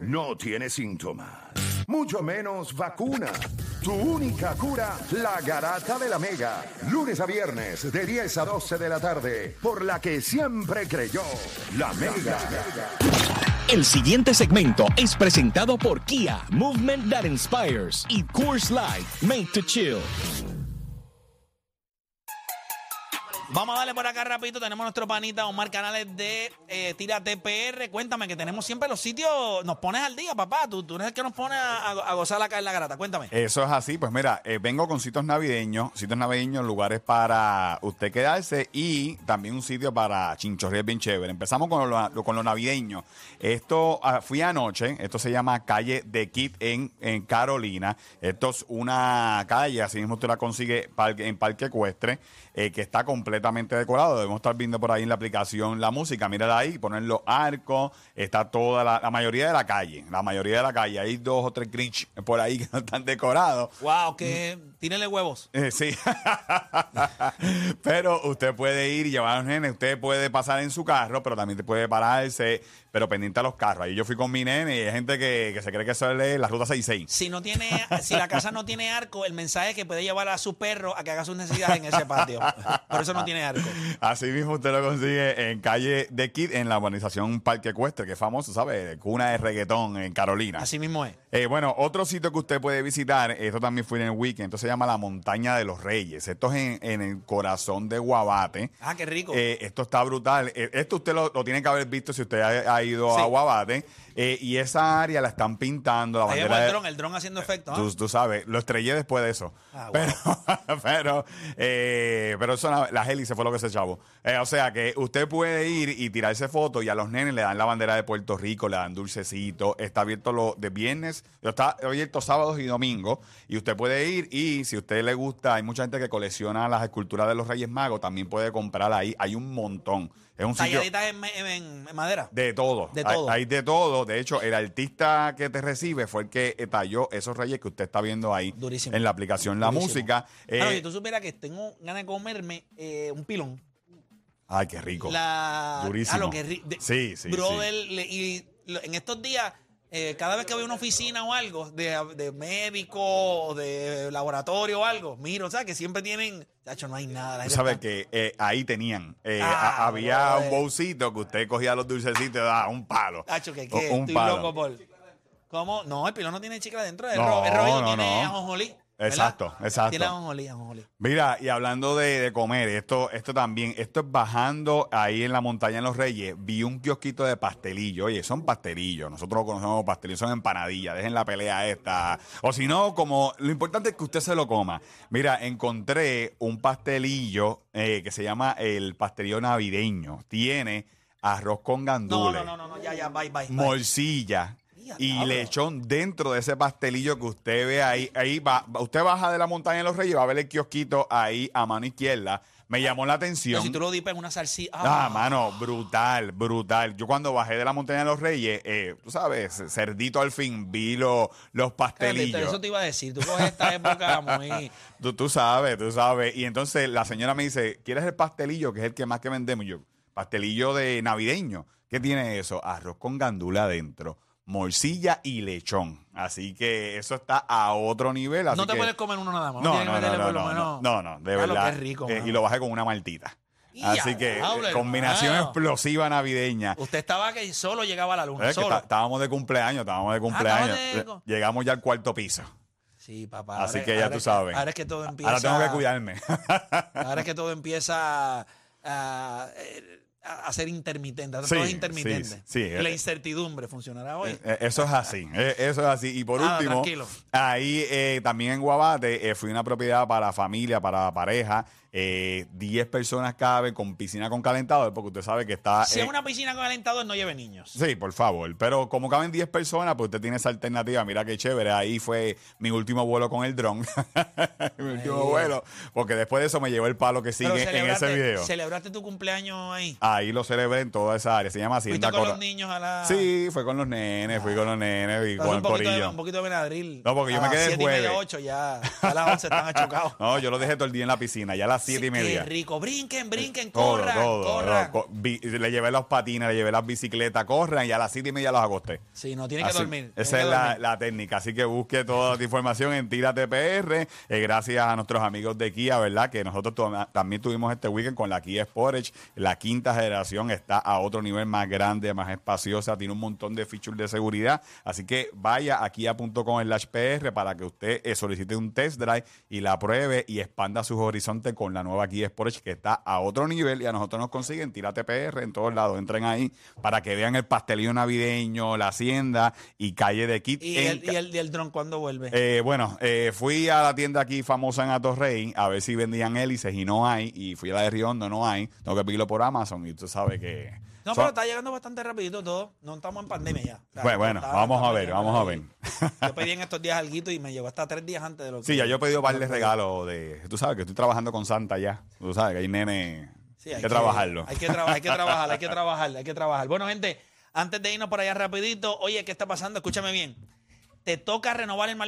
No tiene síntomas, mucho menos vacuna. Tu única cura, la garata de la mega. Lunes a viernes, de 10 a 12 de la tarde, por la que siempre creyó, la mega. El siguiente segmento es presentado por Kia, Movement That Inspires y Coors Light, Made to Chill. Vamos a darle por acá rapidito. Tenemos nuestro panita Omar Canales de eh, Tira TPR. Cuéntame que tenemos siempre los sitios. Nos pones al día, papá. Tú, tú eres el que nos pone a, a gozar acá en la grata. Cuéntame. Eso es así, pues mira, eh, vengo con sitios navideños, sitios navideños, lugares para usted quedarse y también un sitio para chinchorrear bien chévere. Empezamos con lo, con lo navideño. Esto ah, fui anoche, esto se llama Calle de Kit en, Carolina. Esto es una calle, así mismo usted la consigue en Parque Ecuestre, eh, que está completamente decorado. Debemos estar viendo por ahí en la aplicación la música. Mírala ahí, poner los arcos, está toda la, la mayoría de la calle, la mayoría de la calle. Hay dos o tres Grinch por ahí que no están decorados. Wow, que tírele huevos. Eh, sí. pero usted puede ir y llevar a los nenes. Usted puede pasar en su carro, pero también te puede pararse, pero pendiente a los carros. Ahí yo fui con mi nene y hay gente que, que se cree que eso es la ruta 66. Si no tiene, si la casa no tiene arco, el mensaje es que puede llevar a su perro a que haga sus necesidades en ese patio. Por eso no tiene arco. Así mismo usted lo consigue en calle de Kid, en la urbanización Parque Ecuestre, que es famoso, ¿sabe? Cuna de reggaetón en Carolina. Así mismo es. Eh, bueno, otro sitio que usted puede visitar, esto también fue en el weekend, esto se llama la Montaña de los Reyes. Esto es en, en el corazón de Guabate. Ah, qué rico. Eh, esto está brutal. Eh, esto usted lo, lo tiene que haber visto si usted ha, ha ido Sí. a Guabate. Y esa área la están pintando. La Ahí bandera llegó el de- dron, el dron haciendo efecto. ¿ah? Tú, tú sabes, lo estrellé después de eso. Ah, pero, pero, pero eso, la- las hélices fue lo que se chavo. Eh, o sea que usted puede ir y tirarse fotos y a los nenes le dan la bandera de Puerto Rico, le dan dulcecito. Está abierto lo de viernes, está abierto sábados y domingos. Y usted puede ir y si a usted le gusta, hay mucha gente que colecciona las esculturas de los Reyes Magos, también puede comprar ahí. Hay un montón. Es un sitio. En, en- en- madera. De todo. De Hay- todo. Hay, de todo. De hecho, el artista que te recibe fue el que talló esos reyes que usted está viendo ahí Durísimo. en la aplicación La Durísimo. Música. Eh, no, si tú supieras que tengo ganas de comerme eh, un pilón. ay, qué rico. La, Durísimo. Ah, lo que ri- de- Sí, sí, Brother, le- y lo- en estos días, eh, cada vez que voy a una oficina o algo, de, de médico o de laboratorio o algo, miro, o sea, que siempre tienen. Tacho, no hay nada. la Tú gente sabes está- que eh, ahí tenían. eh, Ah, a- había brother. un bolsito que usted cogía los dulcecitos y daba un palo. Tacho, que, O- que un estoy palo. loco por. ¿Cómo? No, el pilón no tiene chicle adentro. Es, No, ro- no, tiene no. ajonjolí. ¿Verdad? Exacto, exacto. Tiene ajonjolí, ajonjolí. Mira, y hablando de, de comer, esto, esto también, esto es bajando ahí en la montaña de los Reyes, vi un kiosquito de pastelillo. Oye, son pastelillos. Nosotros lo conocemos como pastelillos, son empanadillas. Dejen la pelea esta. O si no, como lo importante es que usted se lo coma. Mira, encontré un pastelillo eh, que se llama el pastelillo navideño. Tiene arroz con No, gandules, no, no, no, no, ya, ya, bye. bye. morcilla. Y diablo. lechón dentro de ese pastelillo que usted ve ahí. Ahí va, usted baja de la montaña de los Reyes y va a ver el kiosquito ahí a mano izquierda. Me llamó la Pero atención. si tú lo dipas en una salsita. Ah, mano, brutal, brutal. Yo cuando bajé de la montaña de los Reyes, eh, tú sabes, cerdito al fin, vi lo- los pastelillos. Eso te iba a decir. Tú coges esta época muy. Tú, tú sabes, tú sabes. Y entonces la señora me dice, ¿quieres el pastelillo? Que es el que más que vendemos. Y yo, pastelillo de navideño. ¿Qué tiene eso? Arroz con gandula adentro, morcilla y lechón. Así que eso está a otro nivel. así No te que- puedes comer uno nada más. No, no, que no, no, no, menos- no, no, de Ah, lo verdad. que rico, Eh, y lo bajé con una maltita. Así que eh, combinación hermano. explosiva navideña. Usted estaba que solo llegaba a la luna. Es que solo. estábamos de cumpleaños, estábamos de cumpleaños. estabas de Llegamos ya al cuarto piso. Sí, papá. Así ahora- que ya tú es sabes. ahora es que todo empieza. Ahora tengo que cuidarme. Ahora es que todo empieza a, a- a ser intermitente. ahora Sí, todo es intermitente. sí, sí, sí. La incertidumbre funcionará hoy. Eh, Eso es así, eh, eso es así. Y por Nada, último, tranquilo. ahí eh, también en Guabate eh, fui a una propiedad para familia, para pareja, eh, 10 personas caben con piscina con calentador, porque usted sabe que está... Si eh, es una piscina con calentador, no lleve niños. Sí, por favor. Pero como caben 10 personas, pues usted tiene esa alternativa. Mira qué chévere. Ahí fue mi último vuelo con el dron. mi último vuelo. Porque después de eso me llevó el palo que sigue en ese video. ¿Celebraste tu cumpleaños ahí? Ahí lo celebré en toda esa área. Se llama ¿Fuiste Hacienda con los niños a la...? Sí, fue con los nenes, fui con los nenes y Pero con el poquito, de, corillo. un poquito de Benadryl. No, porque yo A me las quedé el siete y media, jueves. ocho, ya, ya a las 11 están achucados. No, yo lo dejé todo el día en la piscina, ya a las siete y Sí, media. Qué rico. Brinquen, brinquen, Todo, corran, todo, corran. todo. Co- vi- le llevé los patines, le llevé las bicicletas, corran y a las siete y media los acosté. Sí, no, tiene que Así- dormir. tiene Esa que es la, dormir. la técnica. Así que busque toda la información en Tírate PR. Eh, gracias a nuestros amigos de Kia, ¿verdad? Que nosotros to- también tuvimos este weekend con la Kia Sportage. La quinta generación está a otro nivel más grande, más espaciosa, tiene un montón de features de seguridad. Así que vaya a kia.com slash PR para que usted eh, solicite un test drive y la pruebe y expanda sus horizontes con la nueva Kia Sportage que está a otro nivel y a nosotros nos consiguen Tírate PR en todos lados. Entren ahí para que vean el pastelillo navideño, la hacienda y calle de Kit. ¿Y el, ca- y, el, y el dron cuándo vuelve? eh, bueno, eh, fui a la tienda aquí famosa en Atorrey a ver si vendían hélices y no hay. Y fui a la de Riondo, no hay. Tengo que pedirlo por Amazon y tú sabes que... no, pero está llegando bastante rapidito todo. No estamos en pandemia ya. O sea, Bueno, bueno, está- vamos a ver, vamos a ahí. Yo pedí en estos días algo y me llegó hasta tres días antes de lo que... Sí, ya yo he pedido de regalos de... Tú sabes que estoy trabajando con Santa ya. Tú sabes que hay nene... Sí, hay que trabajarlo. Hay que, traba- hay que trabajar, hay que trabajar, hay que trabajar. Bueno, gente, antes de irnos por allá rapidito, oye, ¿qué está pasando? Escúchame bien. Te toca renovar el